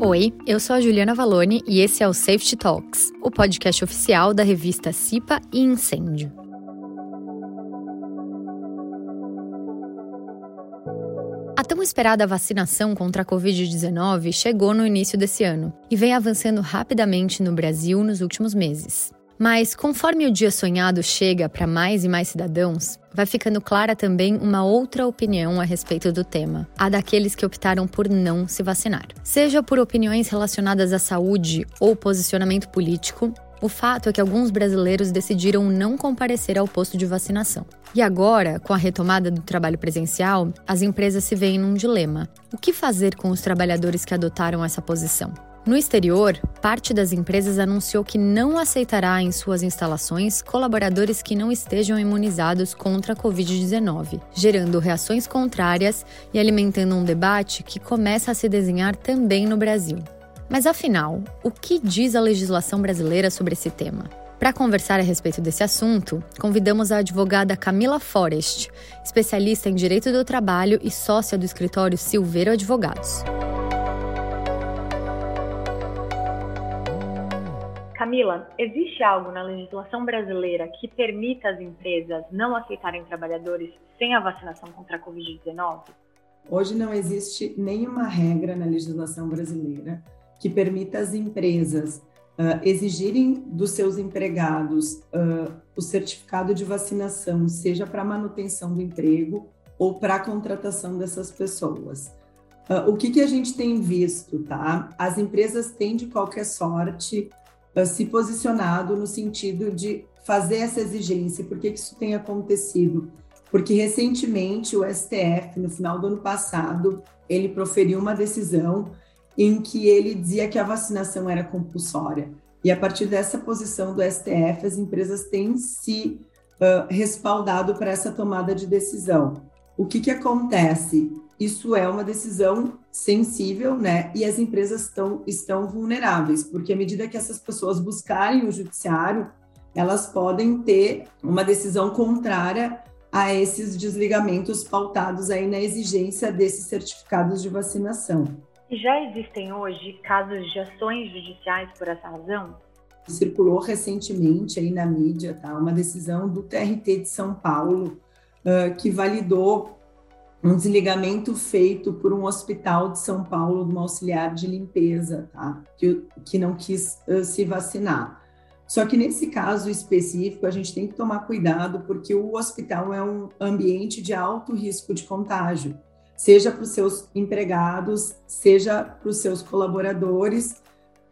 Oi, eu sou a Juliana Valone e esse é o Safety Talks, o podcast oficial da revista CIPA e Incêndio. A tão esperada vacinação contra a Covid-19 chegou no início desse ano e vem avançando rapidamente no Brasil nos últimos meses. Mas conforme o dia sonhado chega para mais e mais cidadãos, vai ficando clara também uma outra opinião a respeito do tema, a daqueles que optaram por não se vacinar. Seja por opiniões relacionadas à saúde ou posicionamento político, o fato é que alguns brasileiros decidiram não comparecer ao posto de vacinação. E agora, com a retomada do trabalho presencial, as empresas se veem num dilema: o que fazer com os trabalhadores que adotaram essa posição? No exterior, parte das empresas anunciou que não aceitará em suas instalações colaboradores que não estejam imunizados contra a Covid-19, gerando reações contrárias e alimentando um debate que começa a se desenhar também no Brasil. Mas afinal, o que diz a legislação brasileira sobre esse tema? Para conversar a respeito desse assunto, convidamos a advogada Camila Forest, especialista em direito do trabalho e sócia do escritório Silveiro Advogados. Camila, existe algo na legislação brasileira que permita às empresas não aceitarem trabalhadores sem a vacinação contra a Covid-19? Hoje não existe nenhuma regra na legislação brasileira que permita às empresas uh, exigirem dos seus empregados uh, o certificado de vacinação, seja para manutenção do emprego ou para a contratação dessas pessoas. Uh, o que, que a gente tem visto, tá? As empresas têm, de qualquer sorte, se posicionado no sentido de fazer essa exigência. Por que, que isso tem acontecido? Porque recentemente o STF, no final do ano passado, ele proferiu uma decisão em que ele dizia que a vacinação era compulsória. E a partir dessa posição do STF, as empresas têm se uh, respaldado para essa tomada de decisão. O que, que acontece? Isso é uma decisão sensível, né? E as empresas estão, estão vulneráveis, porque à medida que essas pessoas buscarem o judiciário, elas podem ter uma decisão contrária a esses desligamentos pautados aí na exigência desses certificados de vacinação. E já existem hoje casos de ações judiciais por essa razão? Circulou recentemente aí na mídia, tá? Uma decisão do TRT de São Paulo que validou um desligamento feito por um hospital de São Paulo, de uma auxiliar de limpeza, tá? que, que não quis uh, se vacinar. Só que nesse caso específico, a gente tem que tomar cuidado, porque o hospital é um ambiente de alto risco de contágio, seja para os seus empregados, seja para os seus colaboradores,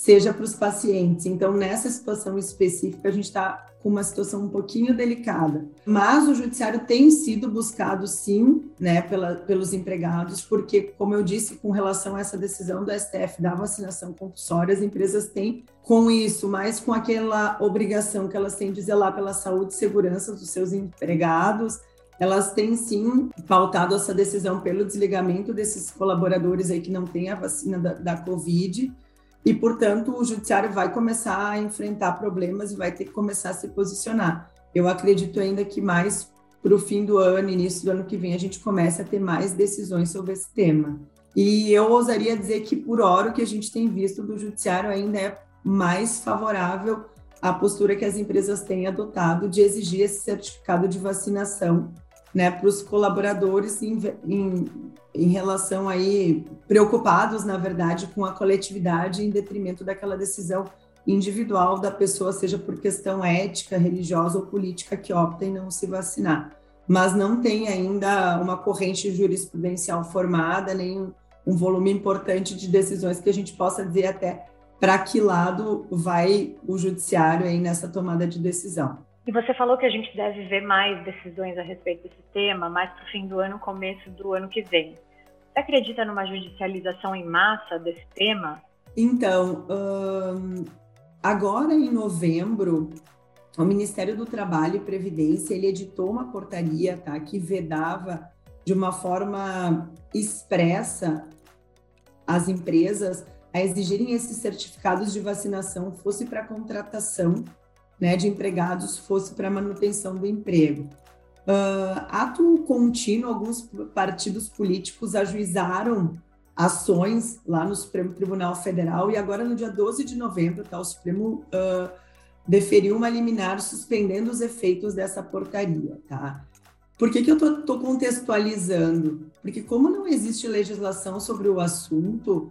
seja para os pacientes. Então, nessa situação específica, a gente está com uma situação um pouquinho delicada. Mas o judiciário tem sido buscado, sim, né, pela, pelos empregados, porque, como eu disse, com relação a essa decisão do STF da vacinação compulsória, as empresas têm com isso, mas com aquela obrigação que elas têm de zelar pela saúde e segurança dos seus empregados, elas têm sim pautado essa decisão pelo desligamento desses colaboradores aí que não têm a vacina da, da Covid, e, portanto, o judiciário vai começar a enfrentar problemas e vai ter que começar a se posicionar. Eu acredito ainda que mais para o fim do ano, início do ano que vem, a gente comece a ter mais decisões sobre esse tema. E eu ousaria dizer que, por hora, o que a gente tem visto do judiciário ainda é mais favorável à postura que as empresas têm adotado de exigir esse certificado de vacinação né, para os colaboradores em, em, em, relação aí preocupados, na verdade, com a coletividade em detrimento daquela decisão individual da pessoa, seja por questão ética, religiosa ou política que opta em não se vacinar. Mas não tem ainda uma corrente jurisprudencial formada, nem um volume importante de decisões que a gente possa dizer até para que lado vai o judiciário aí nessa tomada de decisão. E você falou que a gente deve ver mais decisões a respeito desse tema mais para o fim do ano, começo do ano que vem. Você acredita numa judicialização em massa desse tema? Então, agora em novembro, o Ministério do Trabalho e Previdência ele editou uma portaria tá, que vedava de uma forma expressa as empresas a exigirem esses certificados de vacinação, fosse para contratação né, de empregados fosse para manutenção do emprego. Uh, ato contínuo, alguns partidos políticos ajuizaram ações lá no Supremo Tribunal Federal e agora no dia 12 de novembro, tá, o Supremo uh, deferiu uma liminar suspendendo os efeitos dessa portaria, tá? Por que, que eu estou contextualizando? Porque como não existe legislação sobre o assunto,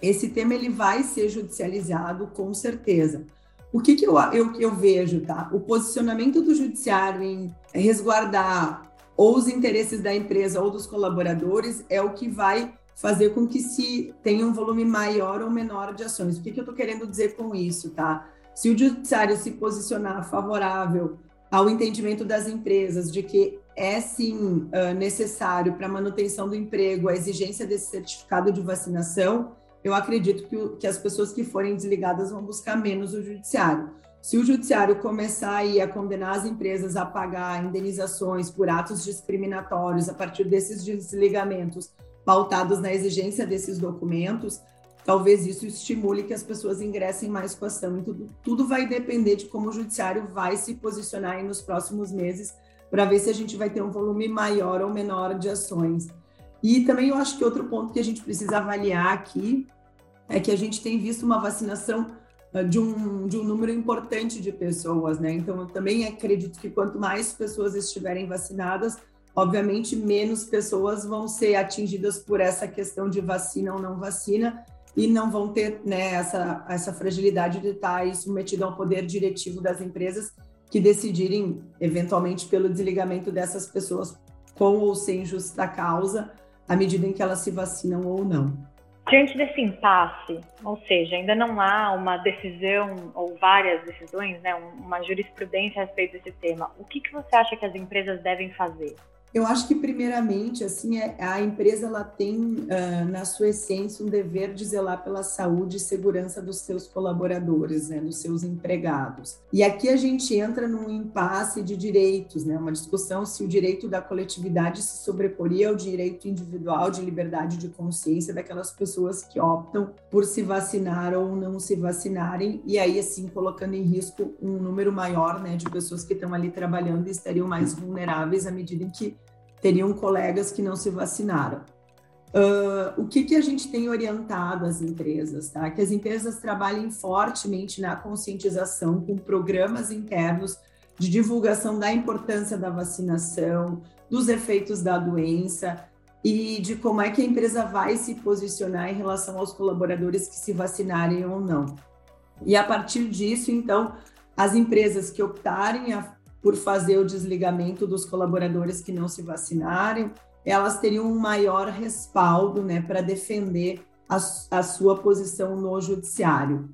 esse tema ele vai ser judicializado com certeza. O que, que eu, eu, eu vejo, tá? O posicionamento do judiciário em resguardar ou os interesses da empresa ou dos colaboradores é o que vai fazer com que se tenha um volume maior ou menor de ações. O que, que eu estou querendo dizer com isso, tá? Se o judiciário se posicionar favorável ao entendimento das empresas de que é sim necessário para a manutenção do emprego a exigência desse certificado de vacinação, eu acredito que, que as pessoas que forem desligadas vão buscar menos o judiciário. Se o judiciário começar aí a condenar as empresas a pagar indenizações por atos discriminatórios a partir desses desligamentos pautados na exigência desses documentos, talvez isso estimule que as pessoas ingressem mais com a ação. E tudo, tudo vai depender de como o judiciário vai se posicionar nos próximos meses para ver se a gente vai ter um volume maior ou menor de ações. E também eu acho que outro ponto que a gente precisa avaliar aqui é que a gente tem visto uma vacinação ah, de um, de um número importante de pessoas, né? Então, eu também acredito que quanto mais pessoas estiverem vacinadas, obviamente, menos pessoas vão ser atingidas por essa questão de vacina ou não vacina e não vão ter né, essa, essa fragilidade de estar submetido ao poder diretivo das empresas que decidirem, eventualmente, pelo desligamento dessas pessoas com ou sem justa causa, à medida em que elas se vacinam ou não. Diante desse impasse, ou seja, ainda não há uma decisão ou várias decisões, né, uma jurisprudência a respeito desse tema, o que, que você acha que as empresas devem fazer? Eu acho que primeiramente, assim, é, a empresa ela tem uh, na sua essência um dever de zelar pela saúde e segurança dos seus colaboradores, né, dos seus empregados. E aqui a gente entra num impasse de direitos, né, uma discussão se o direito da coletividade se sobreporia ao direito individual de liberdade de consciência daquelas pessoas que optam por se vacinar ou não se vacinarem, e aí assim colocando em risco um número maior, né, de pessoas que estão ali trabalhando e estariam mais vulneráveis à medida em que teriam colegas que não se vacinaram. Uh, o que, que a gente tem orientado as empresas? Tá? Que as empresas trabalhem fortemente na conscientização com programas internos de divulgação da importância da vacinação, dos efeitos da doença e de como é que a empresa vai se posicionar em relação aos colaboradores que se vacinarem ou não. E a partir disso, então, as empresas que optarem a por fazer o desligamento dos colaboradores que não se vacinarem, elas teriam um maior respaldo né, para defender a, a, sua posição no judiciário.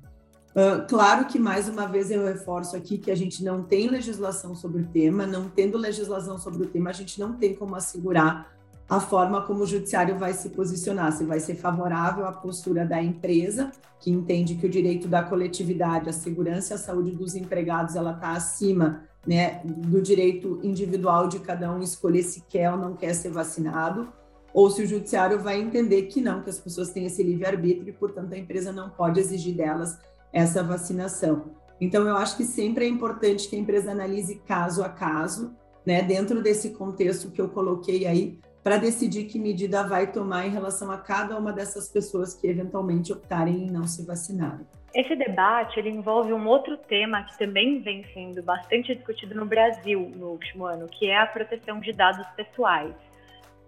Uh, claro que, mais uma vez, eu reforço aqui que a gente não tem legislação sobre o tema, não tendo legislação sobre o tema, a gente não tem como assegurar a forma como o judiciário vai se posicionar, se vai ser favorável à postura da empresa, que entende que o direito da coletividade, a segurança e a saúde dos empregados, ela está acima né, do direito individual de cada um escolher se quer ou não quer ser vacinado, ou se o judiciário vai entender que não, que as pessoas têm esse livre-arbítrio e, portanto, a empresa não pode exigir delas essa vacinação. Então, eu acho que sempre é importante que a empresa analise caso a caso, né, dentro desse contexto que eu coloquei aí, para decidir que medida vai tomar em relação a cada uma dessas pessoas que eventualmente optarem em não se vacinar. Esse debate ele envolve um outro tema que também vem sendo bastante discutido no Brasil no último ano, que é a proteção de dados pessoais.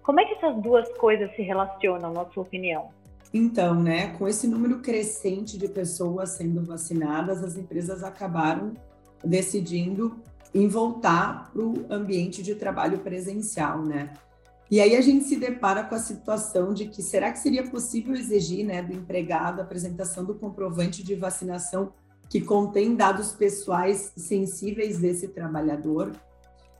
Como é que essas duas coisas se relacionam, na sua opinião? Então, né, com esse número crescente de pessoas sendo vacinadas, as empresas acabaram decidindo em voltar para o ambiente de trabalho presencial, né? E aí a gente se depara com a situação de que será que seria possível exigir né, do empregado a apresentação do comprovante de vacinação que contém dados pessoais sensíveis desse trabalhador?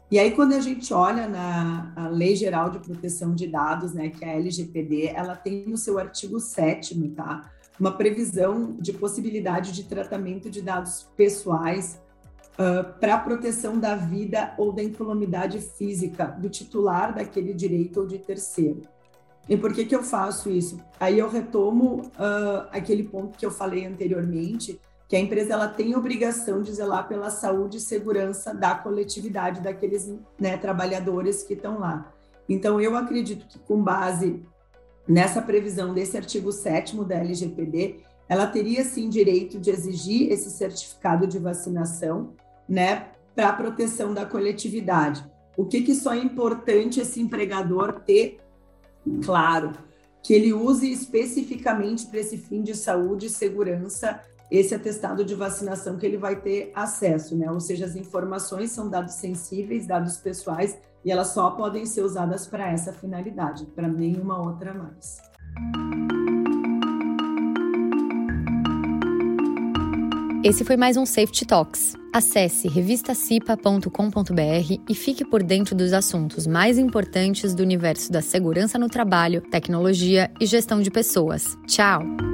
E aí, quando a gente olha na Lei Geral de Proteção de Dados, né, que é a LGPD, ela tem no seu artigo 7 tá, uma previsão de possibilidade de tratamento de dados pessoais uh, para a proteção da vida ou da incolumidade física do titular daquele direito ou de terceiro. E por que, que eu faço isso? Aí eu retomo uh, aquele ponto que eu falei anteriormente, que a empresa ela tem obrigação de zelar pela saúde e segurança da coletividade daqueles né, trabalhadores que estão lá. Então, eu acredito que com base nessa previsão desse artigo 7 da LGPD, ela teria sim direito de exigir esse certificado de vacinação, né, para a proteção da coletividade. O que que só é importante esse empregador ter claro que ele use especificamente para esse fim de saúde e segurança esse atestado de vacinação que ele vai ter acesso, né? Ou seja, as informações são dados sensíveis, dados pessoais, e elas só podem ser usadas para essa finalidade, para nenhuma outra mais. Esse foi mais um Safety Talks. Acesse revistacipa.com.br e fique por dentro dos assuntos mais importantes do universo da segurança no trabalho, tecnologia e gestão de pessoas. Tchau!